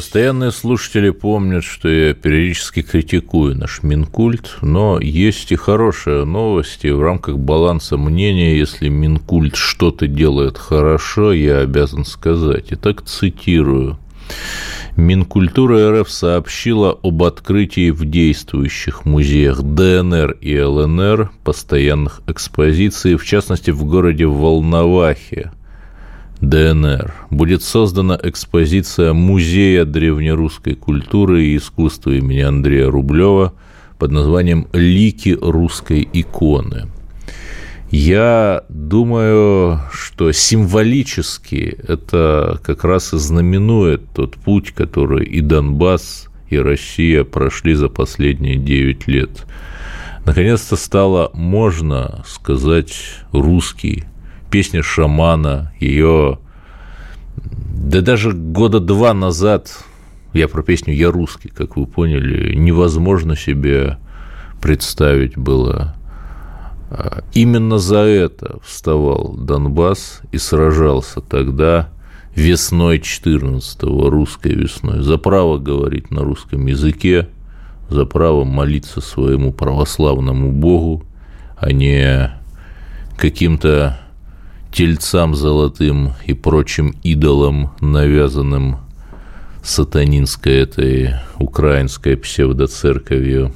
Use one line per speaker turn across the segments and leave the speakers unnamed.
Постоянные слушатели помнят, что я периодически критикую наш Минкульт, но есть и хорошие новости. В рамках баланса мнения, если Минкульт что-то делает хорошо, я обязан сказать. Итак, цитирую. Минкультура РФ сообщила об открытии в действующих музеях ДНР и ЛНР постоянных экспозиций, в частности, в городе Волновахе – ДНР будет создана экспозиция Музея древнерусской культуры и искусства имени Андрея Рублева под названием «Лики русской иконы». Я думаю, что символически это как раз и знаменует тот путь, который и Донбасс, и Россия прошли за последние 9 лет. Наконец-то стало можно сказать русский песня шамана, ее... Да даже года два назад, я про песню «Я русский», как вы поняли, невозможно себе представить было. А, именно за это вставал Донбасс и сражался тогда весной 14-го, русской весной, за право говорить на русском языке, за право молиться своему православному Богу, а не каким-то тельцам золотым и прочим идолам, навязанным сатанинской этой украинской псевдоцерковью.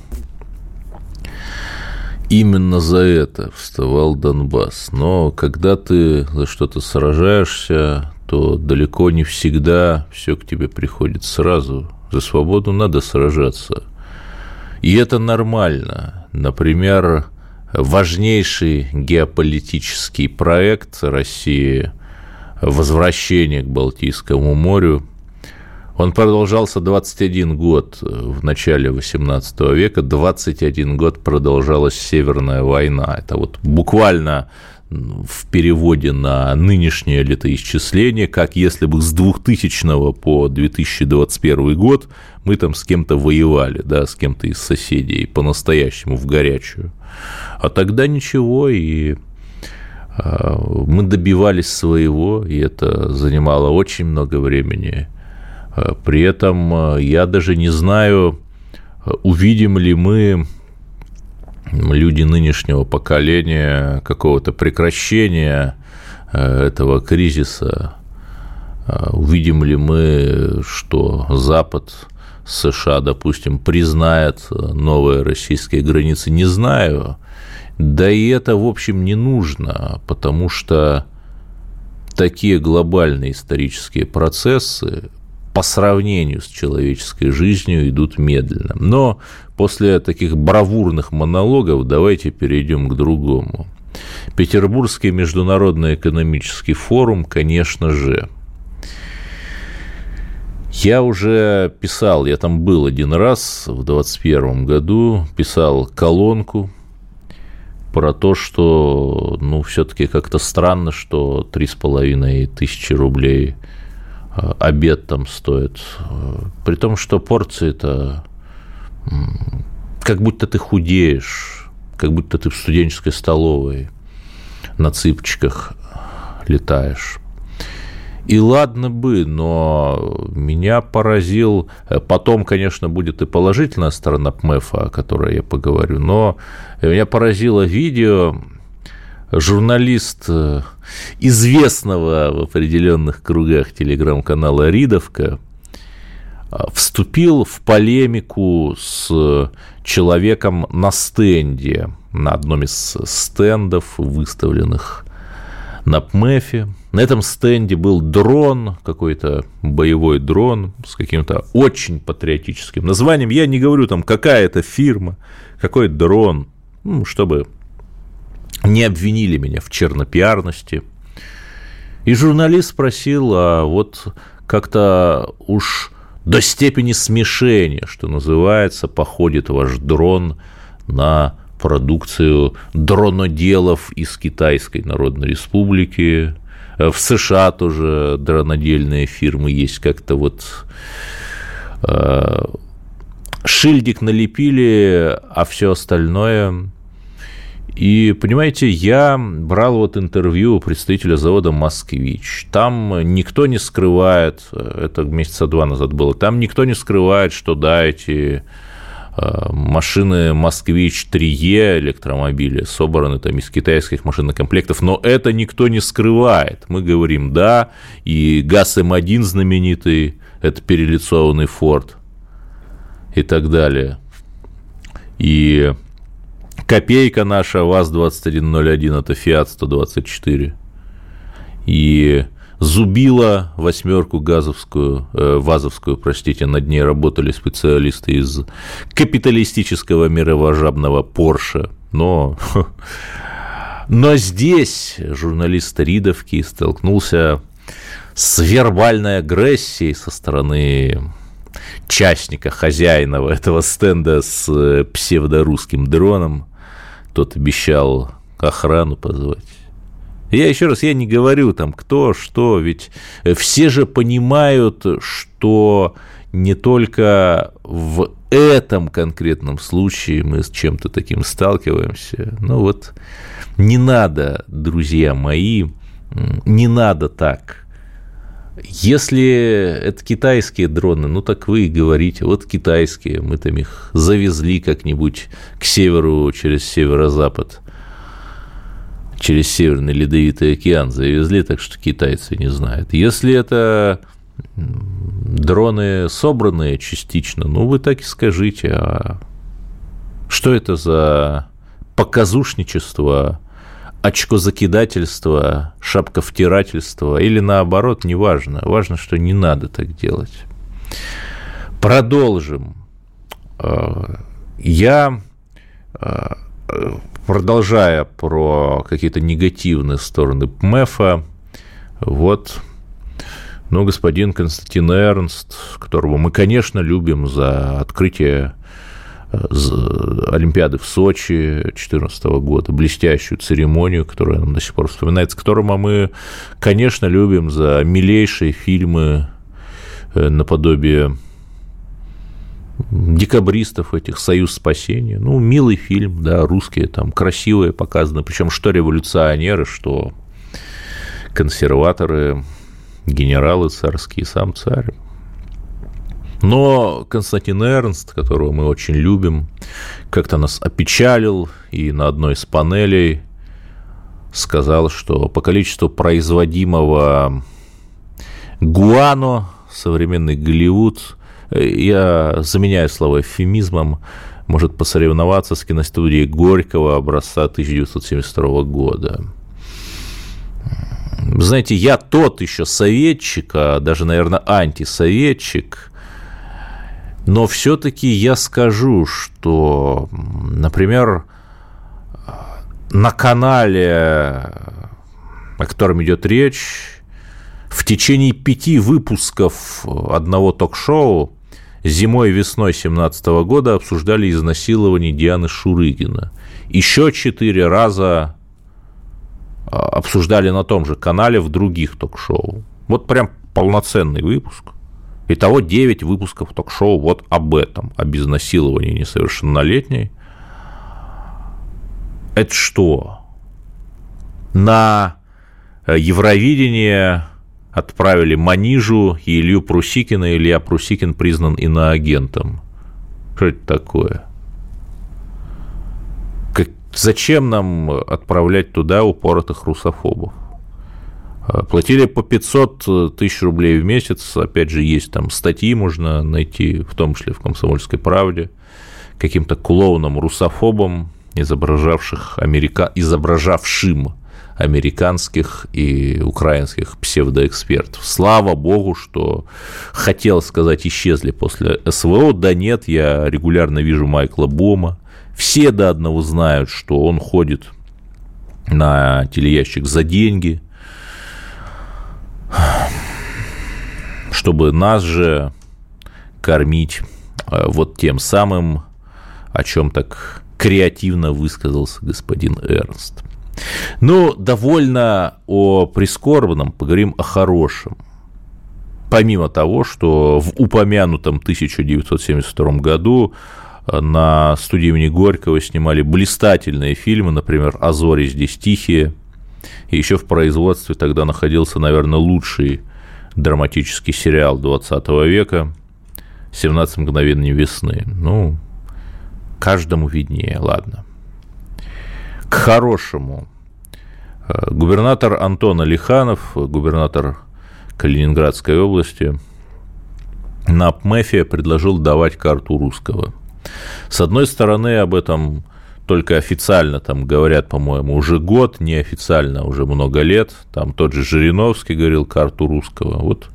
Именно за это вставал Донбасс. Но когда ты за что-то сражаешься, то далеко не всегда все к тебе приходит сразу. За свободу надо сражаться. И это нормально. Например, важнейший геополитический проект России возвращение к Балтийскому морю. Он продолжался 21 год в начале 18 века, 21 год продолжалась Северная война. Это вот буквально в переводе на нынешнее летоисчисление, как если бы с 2000 по 2021 год мы там с кем-то воевали, да, с кем-то из соседей, по-настоящему в горячую. А тогда ничего, и а, мы добивались своего, и это занимало очень много времени. А, при этом а, я даже не знаю, увидим ли мы люди нынешнего поколения какого-то прекращения этого кризиса, увидим ли мы, что Запад США, допустим, признает новые российские границы, не знаю. Да и это, в общем, не нужно, потому что такие глобальные исторические процессы по сравнению с человеческой жизнью идут медленно. Но после таких бравурных монологов давайте перейдем к другому. Петербургский международный экономический форум, конечно же, я уже писал, я там был один раз в 2021 году, писал колонку про то, что, ну, все-таки как-то странно, что три с половиной тысячи рублей обед там стоит. При том, что порции это как будто ты худеешь, как будто ты в студенческой столовой на цыпочках летаешь. И ладно бы, но меня поразил... Э, потом, конечно, будет и положительная сторона ПМЭФа, о которой я поговорю, но меня поразило видео журналист э, известного в определенных кругах телеграм-канала Ридовка э, вступил в полемику с человеком на стенде, на одном из стендов, выставленных на ПМЭФе. На этом стенде был дрон, какой-то боевой дрон с каким-то очень патриотическим названием. Я не говорю там, какая это фирма, какой дрон, ну, чтобы не обвинили меня в чернопиарности. И журналист спросил, а вот как-то уж до степени смешения, что называется, походит ваш дрон на продукцию дроноделов из Китайской Народной Республики. Э, в США тоже дронодельные фирмы есть. Как-то вот э, шильдик налепили, а все остальное и, понимаете, я брал вот интервью у представителя завода «Москвич». Там никто не скрывает, это месяца два назад было, там никто не скрывает, что да, эти э, машины «Москвич 3Е» электромобили собраны там из китайских машинокомплектов, но это никто не скрывает. Мы говорим «да», и ГАЗ-М1 знаменитый, это перелицованный «Форд» и так далее. И Копейка наша ВАЗ-2101 – это Фиат-124. И Зубила восьмерку газовскую, э, вазовскую, простите, над ней работали специалисты из капиталистического мировожабного Порше. Но, но здесь журналист Ридовки столкнулся с вербальной агрессией со стороны частника, хозяина этого стенда с э, псевдорусским дроном. Тот обещал охрану позвать. Я еще раз, я не говорю там кто, что, ведь все же понимают, что не только в этом конкретном случае мы с чем-то таким сталкиваемся. Ну вот не надо, друзья мои, не надо так. Если это китайские дроны, ну так вы и говорите, вот китайские, мы там их завезли как-нибудь к северу через северо-запад, через Северный Ледовитый океан завезли, так что китайцы не знают. Если это дроны собранные частично, ну вы так и скажите, а что это за показушничество очкозакидательство, шапковтирательство или наоборот, неважно. Важно, что не надо так делать. Продолжим. Э, я, э, продолжая про какие-то негативные стороны ПМЭФа, вот, ну, господин Константин Эрнст, которого мы, конечно, любим за открытие Олимпиады в Сочи 2014 года, блестящую церемонию, которая нам до сих пор вспоминается, которому мы, конечно, любим за милейшие фильмы э, наподобие декабристов этих «Союз спасения». Ну, милый фильм, да, русские, там, красивые показаны, причем что революционеры, что консерваторы, генералы царские, сам царь. Но Константин Эрнст, которого мы очень любим, как-то нас опечалил и на одной из панелей сказал, что по количеству производимого гуано современный Голливуд, я заменяю слово эвфемизмом, может посоревноваться с киностудией Горького образца 1972 года. Знаете, я тот еще советчик, а даже, наверное, антисоветчик, но все-таки я скажу, что, например, на канале, о котором идет речь, в течение пяти выпусков одного ток-шоу зимой и весной 2017 года обсуждали изнасилование Дианы Шурыгина. Еще четыре раза а, обсуждали на том же канале в других ток-шоу. Вот прям полноценный выпуск. Итого 9 выпусков ток-шоу вот об этом, об изнасиловании несовершеннолетней. Это что? На э, Евровидение отправили Манижу и Илью Прусикина. Илья Прусикин признан иноагентом. Что это такое? Как, зачем нам отправлять туда упоротых русофобов? А, платили по 500 э, тысяч рублей в месяц. Опять же, есть там статьи, можно найти, в том числе в «Комсомольской правде», каким-то клоуном, русофобом, изображавших америка... изображавшим американских и украинских псевдоэкспертов. Слава богу, что хотел сказать, исчезли после СВО. Да нет, я регулярно вижу Майкла Бома. Все до одного знают, что он ходит на телеящик за деньги – чтобы нас же кормить э, вот тем самым, о чем так креативно высказался господин Эрнст. Ну, довольно о прискорбном, поговорим о хорошем. Помимо того, что в упомянутом 1972 году э, на студии имени Горького снимали блистательные фильмы, например, «А зори здесь тихие», и еще в производстве тогда находился, наверное, лучший драматический сериал 20 века «17 мгновений весны». Ну, каждому виднее, ладно. К хорошему. Э, губернатор Антон Алиханов, губернатор Калининградской области, на ПМЭФе предложил давать карту русского. С одной стороны, об этом только официально там говорят, по-моему, уже год, неофициально уже много лет. Там тот же Жириновский говорил карту русского. Вот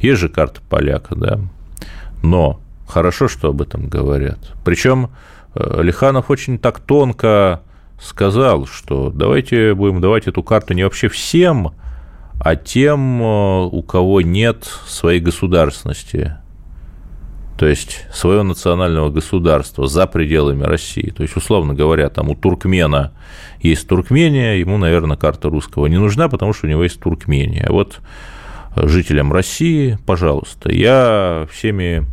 есть же карта поляка, да. Но хорошо, что об этом говорят. Причем Э, Лиханов очень так тонко сказал, что давайте будем давать эту карту не вообще всем, а тем, э, у кого нет своей государственности, то есть своего национального государства за пределами России. То есть, условно говоря, там у туркмена есть Туркмения, ему, наверное, карта русского не нужна, потому что у него есть Туркмения. А вот жителям России, пожалуйста, я всеми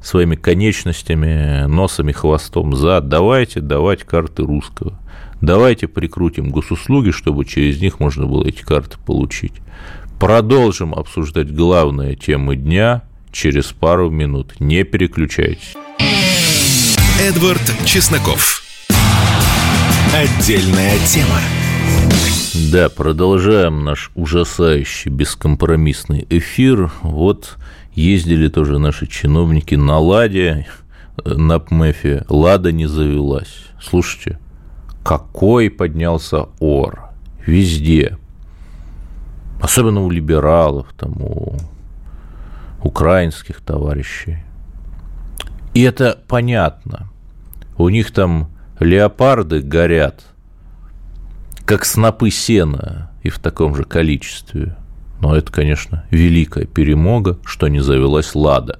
своими конечностями, носами, хвостом за. Давайте давать карты русского. Давайте прикрутим госуслуги, чтобы через них можно было эти карты получить. Продолжим обсуждать главные темы дня через пару минут. Не переключайтесь.
Эдвард Чесноков. Отдельная тема.
Да, продолжаем наш ужасающий бескомпромиссный эфир. Вот Ездили тоже наши чиновники на «Ладе», на ПМЭФе. «Лада» не завелась. Слушайте, какой поднялся ор везде. Особенно у либералов, там, у украинских товарищей. И это понятно. У них там леопарды горят, как снопы сена, и в таком же количестве – но это, конечно, великая перемога, что не завелась «Лада».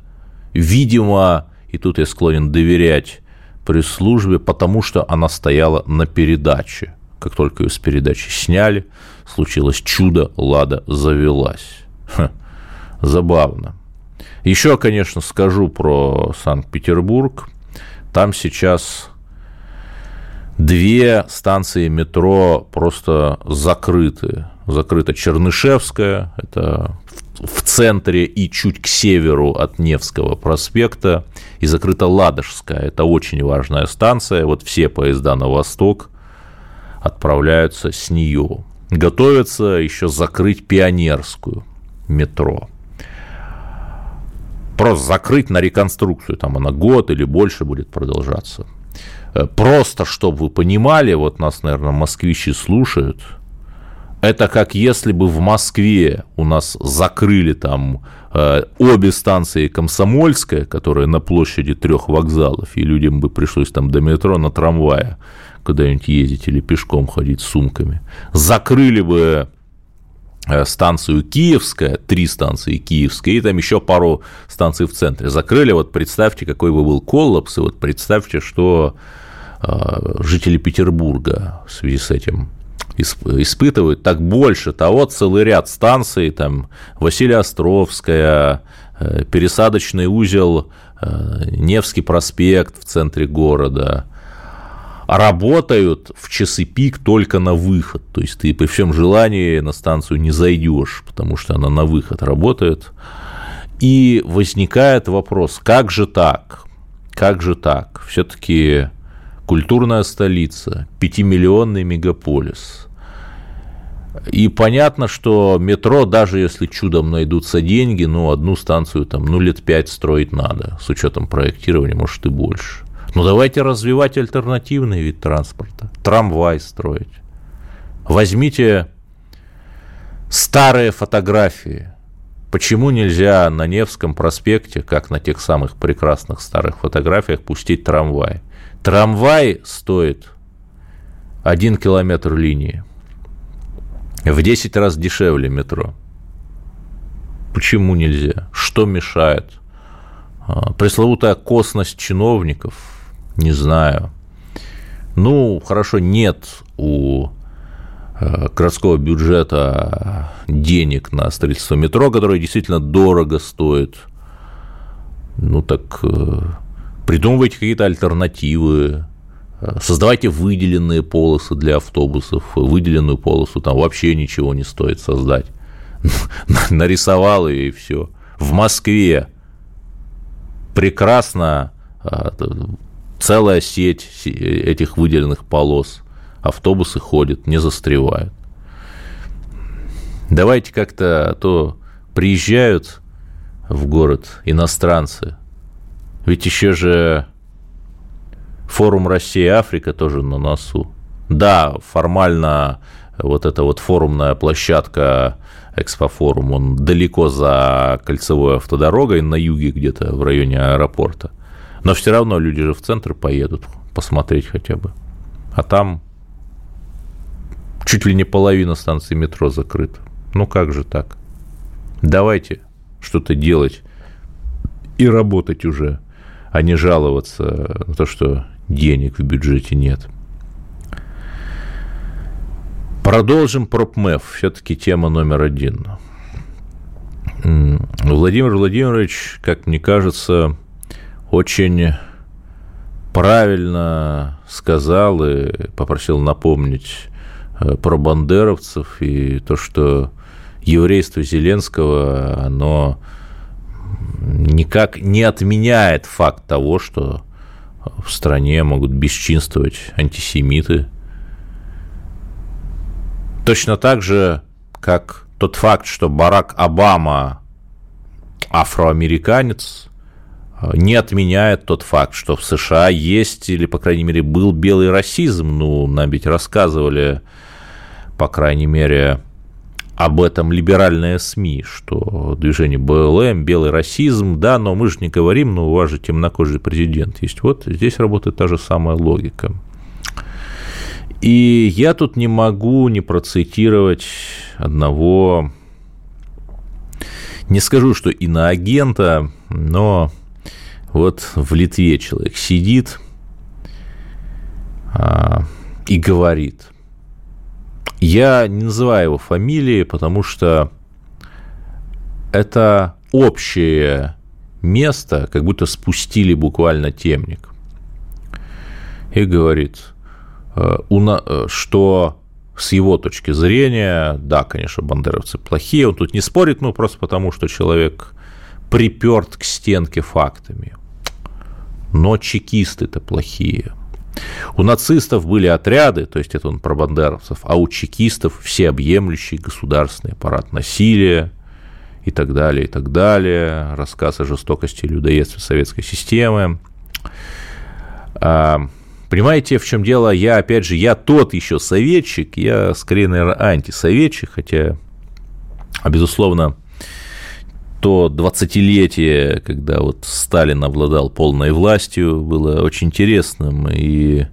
Видимо, и тут я склонен доверять пресс-службе, потому что она стояла на передаче. Как только ее с передачи сняли, случилось чудо, «Лада» завелась. Ха, забавно. Еще, конечно, скажу про Санкт-Петербург. Там сейчас две станции метро просто закрыты закрыта Чернышевская, это в центре и чуть к северу от Невского проспекта, и закрыта Ладожская, это очень важная станция, вот все поезда на восток отправляются с нее. Готовятся еще закрыть Пионерскую метро. Просто закрыть на реконструкцию, там она год или больше будет продолжаться. Э, просто, чтобы вы понимали, вот нас, наверное, москвичи слушают – это как если бы в Москве у нас закрыли там э, обе станции Комсомольская, которые на площади трех вокзалов, и людям бы пришлось там до метро на трамвае куда-нибудь ездить или пешком ходить с сумками. Закрыли бы станцию Киевская, три станции Киевская, и там еще пару станций в центре. Закрыли, вот представьте, какой бы был коллапс, и вот представьте, что э, жители Петербурга в связи с этим испытывают, так больше того, целый ряд станций, там Василия Островская, э, пересадочный узел э, Невский проспект в центре города, работают в часы пик только на выход. То есть ты при всем желании на станцию не зайдешь, потому что она на выход работает. И возникает вопрос, как же так? Как же так? Все-таки культурная столица, пятимиллионный мегаполис. И понятно, что метро, даже если чудом найдутся деньги, ну, одну станцию там, ну, лет пять строить надо, с учетом проектирования, может, и больше. Ну, давайте развивать альтернативный вид транспорта, трамвай строить. Возьмите старые фотографии. Почему нельзя на Невском проспекте, как на тех самых прекрасных старых фотографиях, пустить трамвай? Трамвай стоит один километр линии. В 10 раз дешевле метро. Почему нельзя? Что мешает? А, пресловутая косность чиновников, не знаю. Ну, хорошо, нет у э, городского бюджета денег на строительство метро, которое действительно дорого стоит. Ну так э, придумывайте какие-то альтернативы, э, создавайте выделенные полосы для автобусов, выделенную полосу там вообще ничего не стоит создать. Нарисовал ее и все. В Москве прекрасно целая сеть этих выделенных полос. Автобусы ходят, не застревают. Давайте как-то, а то приезжают в город иностранцы. Ведь еще же форум Россия-Африка тоже на носу. Да, формально вот эта вот форумная площадка Экспофорум, он далеко за кольцевой автодорогой на юге где-то в районе аэропорта. Но все равно люди же в центр поедут посмотреть хотя бы. А там чуть ли не половина станции метро закрыта. Ну как же так? Давайте что-то делать и работать уже, а не жаловаться на то, что денег в бюджете нет. Продолжим пропмев. Все-таки тема номер один. Владимир Владимирович, как мне кажется, очень правильно сказал и попросил напомнить э, про бандеровцев и то, что еврейство Зеленского, оно никак не отменяет факт того, что в стране могут бесчинствовать антисемиты. Точно так же, как тот факт, что Барак Обама афроамериканец, не отменяет тот факт, что в США есть, или, по крайней мере, был белый расизм. Ну, нам ведь рассказывали, по крайней мере, об этом либеральные СМИ, что движение БЛМ, белый расизм, да, но мы же не говорим, но у вас же темнокожий президент есть. Вот здесь работает та же самая логика. И я тут не могу не процитировать одного, не скажу, что иноагента, но вот в Литве человек сидит а, и говорит – я не называю его фамилии, потому что это общее место, как будто спустили буквально темник. И говорит, э, э, что с его точки зрения, да, конечно, бандеровцы плохие, он тут не спорит, ну, просто потому, что человек приперт к стенке фактами. Но чекисты-то плохие – у нацистов были отряды, то есть это он про бандеровцев, а у чекистов всеобъемлющий государственный аппарат насилия и так далее, и так далее. Рассказ о жестокости и людоедстве советской системы. А, понимаете, в чем дело? Я, опять же, я тот еще советчик, я скорее, наверное, антисоветчик, хотя, безусловно, то 20-летие, когда вот Сталин обладал полной властью, было очень интересным и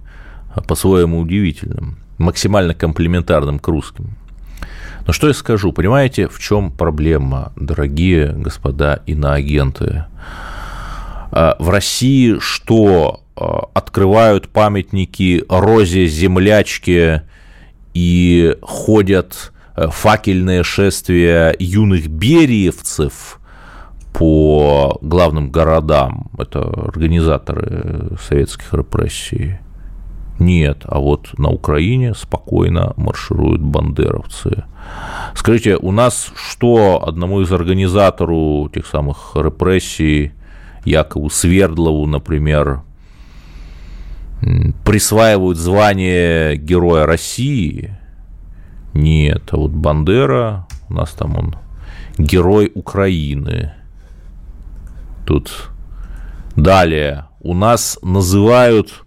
по-своему удивительным, максимально комплементарным к русским. Но что я скажу, понимаете, в чем проблема, дорогие господа иноагенты? А, в России что, а, открывают памятники Розе, землячке и ходят э, факельные шествия юных бериевцев – по главным городам, это организаторы советских репрессий, нет, а вот на Украине спокойно маршируют бандеровцы. Скажите, у нас что одному из организаторов тех самых репрессий, Якову Свердлову, например, присваивают звание Героя России? Нет, а вот Бандера, у нас там он Герой Украины – Тут далее. У нас называют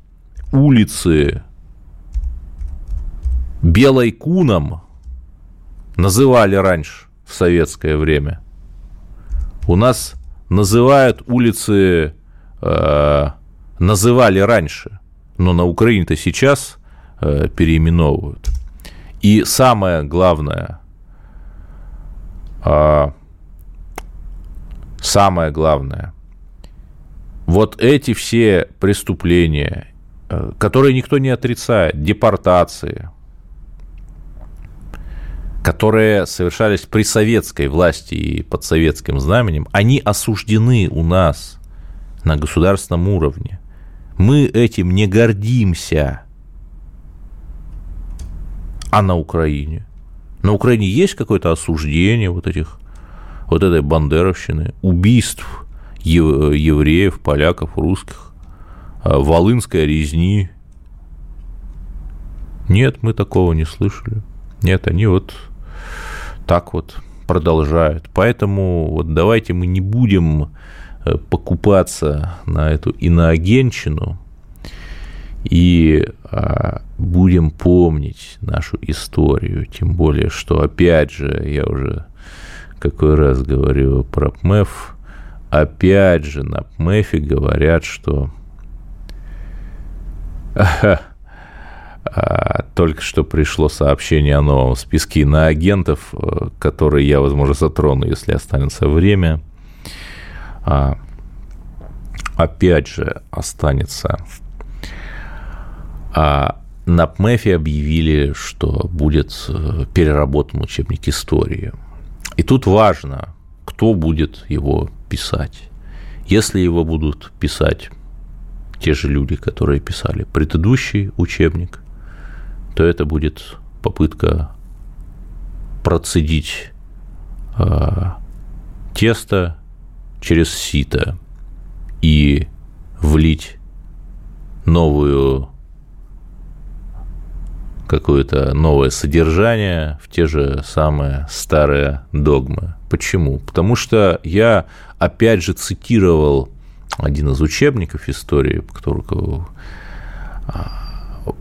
улицы Белой Куном. Называли раньше, в советское время. У нас называют улицы, э, называли раньше, но на Украине-то сейчас э, переименовывают. И самое главное, э, самое главное, вот эти все преступления э, которые никто не отрицает, депортации, которые совершались при советской власти и под советским знаменем, они осуждены у нас на государственном уровне. Мы этим не гордимся. А на Украине? На Украине есть какое-то осуждение вот этих, вот этой бандеровщины, убийств евреев, поляков, русских, а, волынской резни? Нет, мы такого не слышали. Нет, они вот так вот продолжают. Поэтому вот давайте мы не будем э, покупаться на эту иноагенщину и а, будем помнить нашу историю. Тем более, что, опять же, я уже какой раз говорю про ПМЭФ, опять же на ПМЭФе говорят, что А, только что пришло сообщение о новом списке иноагентов, э, который я, возможно, затрону, если останется время. А, опять же, останется. А, на ПМЭФе объявили, что будет э, переработан учебник истории. И тут важно, кто будет его писать. Если его будут писать те же люди, которые писали предыдущий учебник, то это будет попытка процедить э, тесто через сито и влить новую какое-то новое содержание в те же самые старые догмы. Почему? Потому что я опять же цитировал один из учебников истории, который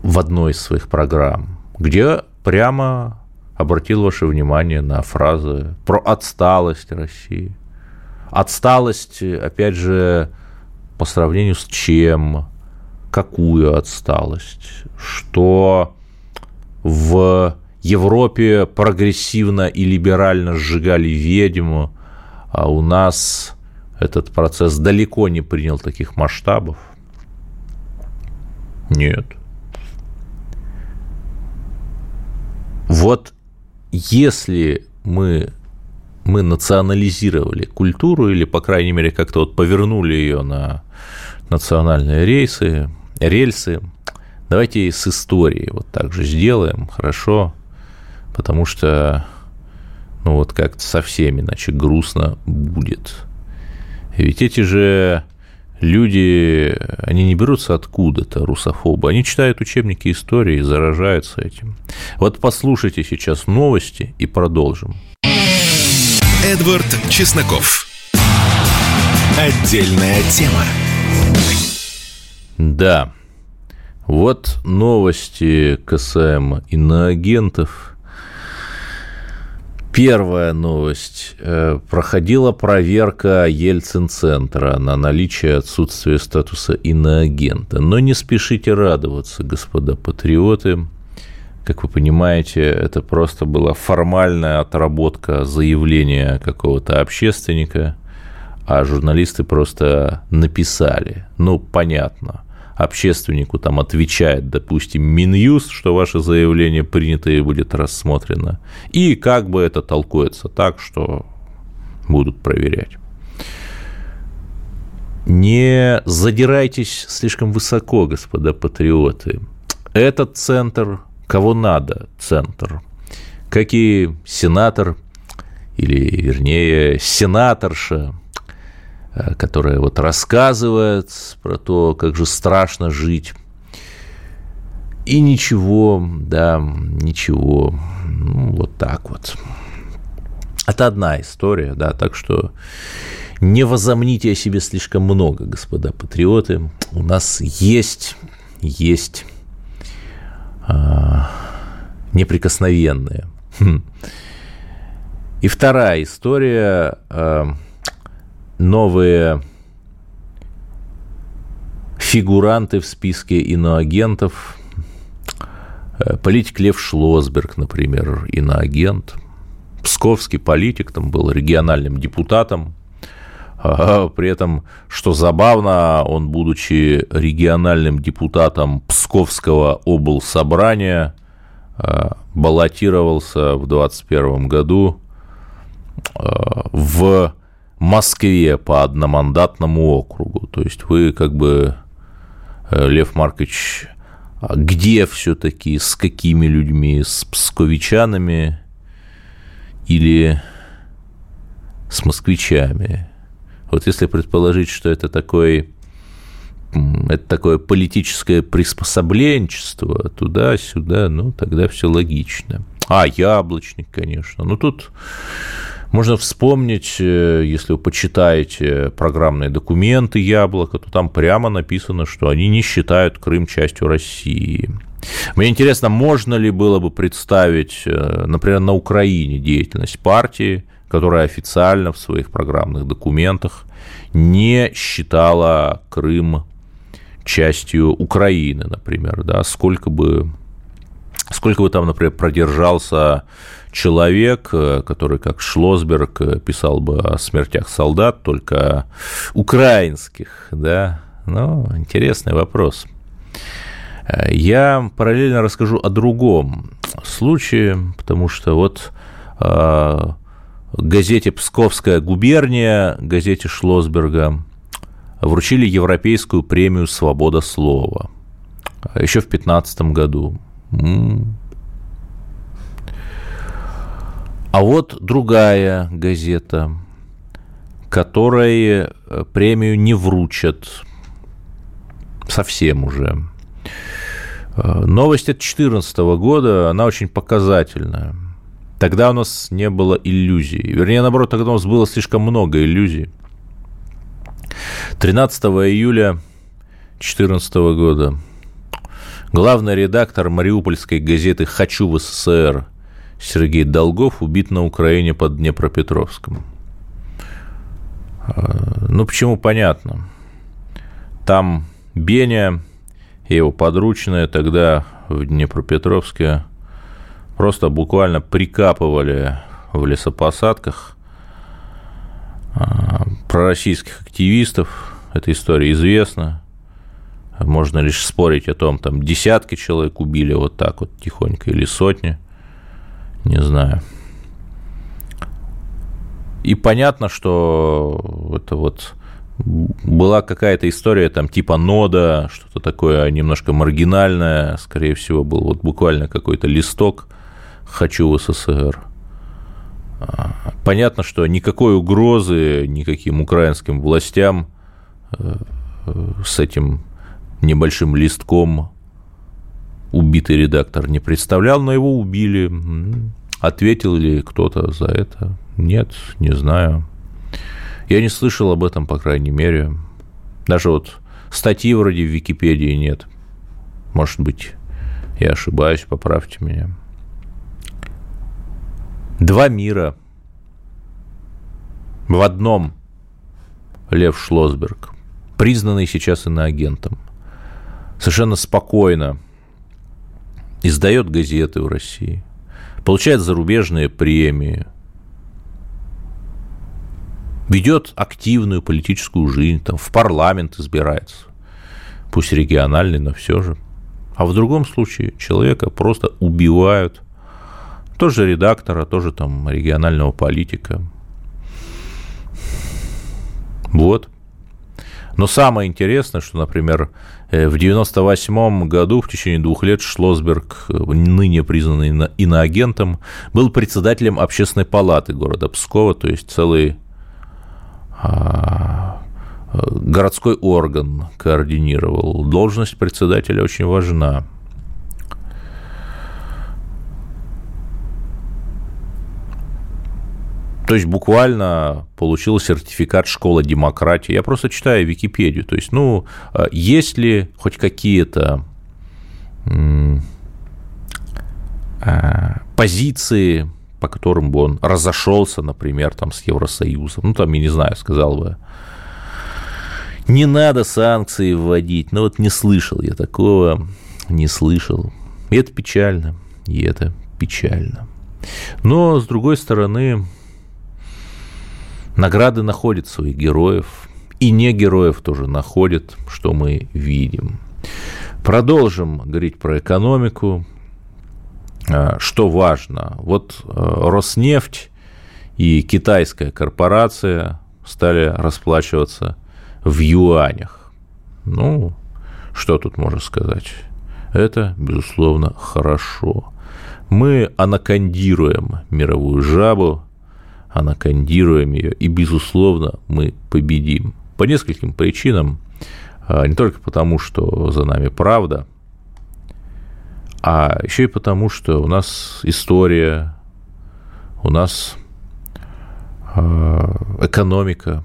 в одной из своих программ, где прямо обратил ваше внимание на фразы про отсталость России. Отсталость, опять же, по сравнению с чем, какую отсталость, что в Европе прогрессивно и либерально сжигали ведьму, а у нас этот процесс далеко не принял таких масштабов. Нет. Вот если мы, мы национализировали культуру или, по крайней мере, как-то вот повернули ее на национальные рейсы, рельсы, давайте с историей вот так же сделаем, хорошо, потому что, ну вот как-то совсем иначе грустно будет. Ведь эти же люди, они не берутся откуда-то, русофобы, они читают учебники истории и заражаются этим. Вот послушайте сейчас новости и продолжим.
Эдвард Чесноков. Отдельная тема.
Да, вот новости касаемо иноагентов – Первая новость. Э, проходила проверка Ельцин-центра на наличие отсутствия статуса иноагента. Но не спешите радоваться, господа патриоты. Как вы понимаете, это просто была формальная отработка заявления какого-то общественника, а журналисты просто написали. Ну, понятно общественнику там отвечает, допустим, Минюст, что ваше заявление принято и будет рассмотрено. И как бы это толкуется так, что будут проверять. Не задирайтесь слишком высоко, господа патриоты. Этот центр, кого надо, центр. Как и сенатор, или, вернее, сенаторша которая вот рассказывает про то, как же страшно жить. И ничего, да, ничего, ну, вот так вот. Это одна история, да, так что не возомните о себе слишком много, господа патриоты. У нас есть, есть а, неприкосновенные. Хм. И вторая история а, новые фигуранты в списке иноагентов. Э, политик Лев Шлосберг, например, иноагент. Псковский политик, там был региональным депутатом. А, при этом, что забавно, он, будучи региональным депутатом Псковского облсобрания, а, баллотировался в 2021 году а, в Москве по одномандатному округу. То есть вы как бы, э, Лев Маркович, где все-таки, с какими людьми, с псковичанами или с москвичами? Вот если предположить, что это такой это такое политическое приспособленчество туда-сюда, ну, тогда все логично. А, яблочник, конечно. Ну, тут можно вспомнить, э, если вы почитаете программные документы Яблока, то там прямо написано, что они не считают Крым частью России. Мне интересно, можно ли было бы представить, э, например, на Украине деятельность партии, которая официально в своих программных документах не считала Крым частью Украины, например, да, сколько бы, сколько бы там, например, продержался человек, который, как Шлосберг, писал бы о смертях солдат, только украинских, да, ну, интересный вопрос. Я параллельно расскажу о другом случае, потому что вот газете «Псковская губерния», газете Шлосберга, вручили Европейскую премию «Свобода слова» еще в 2015 году. А вот другая газета, которой э, премию не вручат совсем уже. Э, новость от 2014 года, она очень показательная. Тогда у нас не было иллюзий. Вернее, наоборот, тогда у нас было слишком много иллюзий. 13 июля 2014 года главный редактор мариупольской газеты «Хочу в СССР» Сергей Долгов убит на Украине под Днепропетровском. А, ну, почему, понятно. Там Беня и его подручные тогда в Днепропетровске просто буквально прикапывали в лесопосадках а, пророссийских активистов. Эта история известна. Можно лишь спорить о том, там десятки человек убили вот так вот тихонько или сотни. Не знаю. И понятно, что это вот была какая-то история там типа нода, что-то такое немножко маргинальное, скорее всего, был вот буквально какой-то листок «Хочу в СССР». А, понятно, что никакой угрозы никаким украинским властям э, с этим небольшим листком убитый редактор не представлял, но его убили. Ответил ли кто-то за это? Нет, не знаю. Я не слышал об этом, по крайней мере. Даже вот статьи вроде в Википедии нет. Может быть, я ошибаюсь, поправьте меня. Два мира. В одном Лев Шлосберг, признанный сейчас иноагентом, совершенно спокойно издает газеты в России, получает зарубежные премии, ведет активную политическую жизнь, там, в парламент избирается, пусть региональный, но все же. А в другом случае человека просто убивают тоже редактора, тоже там регионального политика. Вот. Но самое интересное, что, например, э, в 1998 году, в течение двух лет, Шлосберг, ныне признанный иноагентом, был председателем общественной палаты города Пскова, то есть целый а, э, городской орган координировал. Должность председателя очень важна. То есть буквально получил сертификат школы демократии. Я просто читаю Википедию. То есть, ну, а есть ли хоть какие-то а, позиции, по которым бы он разошелся, например, там, с Евросоюзом. Ну, там, я не знаю, сказал бы, не надо санкции вводить. Ну, вот не слышал я такого, не слышал. И это печально, и это печально. Но, с другой стороны, Награды находят своих героев, и не героев тоже находят, что мы видим. Продолжим говорить про экономику. А, что важно? Вот э, Роснефть и китайская корпорация стали расплачиваться в юанях. Ну, что тут можно сказать? Это, безусловно, хорошо. Мы анакондируем мировую жабу, анакондируем ее, и, безусловно, мы победим. По нескольким причинам. А, не только потому, что за нами правда, а еще и потому, что у нас история, у нас а, экономика.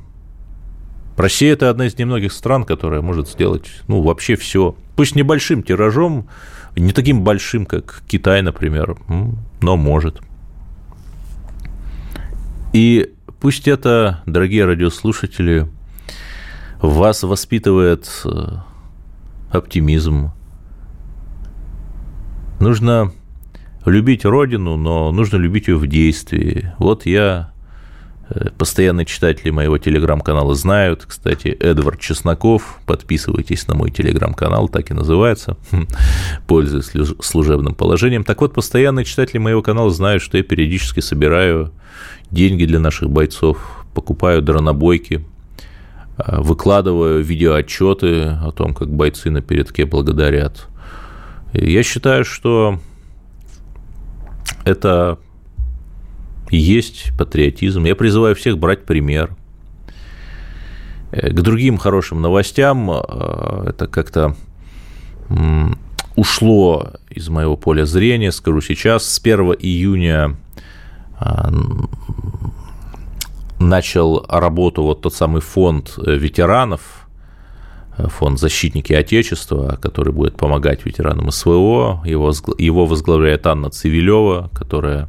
Россия – это одна из немногих стран, которая может сделать, ну, вообще все. Пусть небольшим тиражом, не таким большим, как Китай, например, но может. И пусть это, дорогие радиослушатели, вас воспитывает э, оптимизм. Нужно любить Родину, но нужно любить ее в действии. Вот я постоянные читатели моего телеграм-канала знают. Кстати, Эдвард Чесноков, подписывайтесь на мой телеграм-канал, так и называется, пользуясь служебным положением. Так вот, постоянные читатели моего канала знают, что я периодически собираю деньги для наших бойцов, покупаю дронобойки, э, выкладываю видеоотчеты о том, как бойцы на передке благодарят. Я считаю, что это есть патриотизм. Я призываю всех брать пример. Э, к другим хорошим новостям э, это как-то ушло из моего поля зрения, скажу сейчас, с 1 июня э, начал работу вот тот самый фонд ветеранов, фонд «Защитники Отечества», который будет помогать ветеранам СВО. Его, его возглавляет Анна Цивилева, которая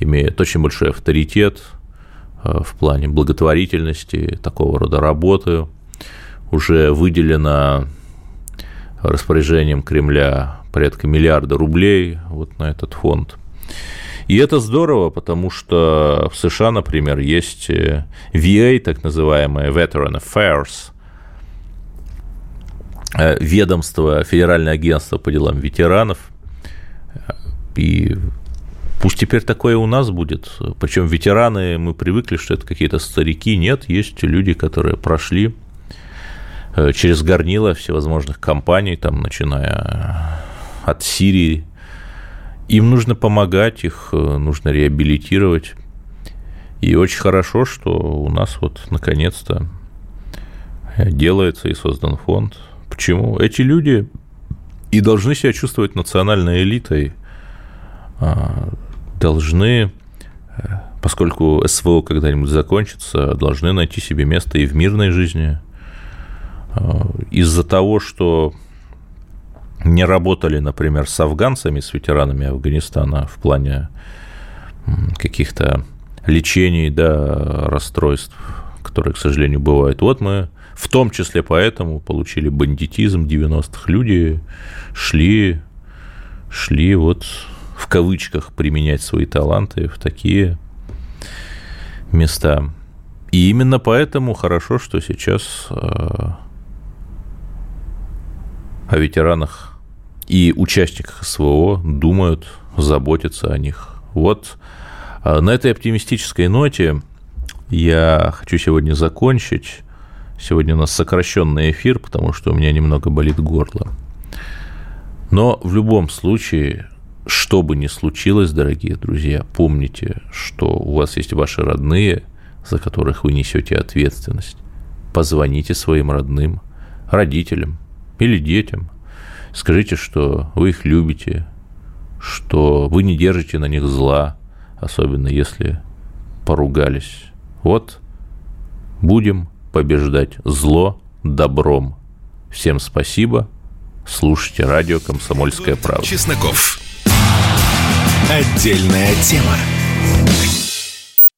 имеет очень большой авторитет э, в плане благотворительности, такого рода работы. Уже выделено распоряжением Кремля порядка миллиарда рублей вот на этот фонд. И это здорово, потому что в США, например, есть э, VA, так называемое Veteran Affairs, э, ведомство, Федеральное агентство по делам ветеранов, и Пусть теперь такое у нас будет. Причем ветераны, мы привыкли, что это какие-то старики. Нет, есть люди, которые прошли э, через горнило всевозможных компаний, там, начиная от Сирии. Им нужно помогать, их э, нужно реабилитировать. И очень хорошо, что у нас вот наконец-то делается и создан фонд. Почему? Эти люди и должны себя чувствовать национальной элитой а, должны, э, поскольку СВО когда-нибудь закончится, должны найти себе место и в мирной жизни. Э, из-за того, что не работали, например, с афганцами, с ветеранами Афганистана в плане каких-то лечений, да, расстройств, которые, к сожалению, бывают. Вот мы в том числе поэтому получили бандитизм 90-х. Люди шли, шли вот в кавычках применять свои таланты в такие места. И именно поэтому хорошо, что сейчас э, о ветеранах и участниках СВО думают, заботятся о них. Вот э, на этой оптимистической ноте я хочу сегодня закончить. Сегодня у нас сокращенный эфир, потому что у меня немного болит горло. Но в любом случае что бы ни случилось, дорогие друзья, помните, что у вас есть ваши родные, за которых вы несете ответственность. Позвоните своим родным, родителям или детям. Скажите, что вы их любите, что вы не держите на них зла, особенно если поругались. Вот будем побеждать зло добром. Всем спасибо. Слушайте радио «Комсомольская правда».
Чесноков. Отдельная тема.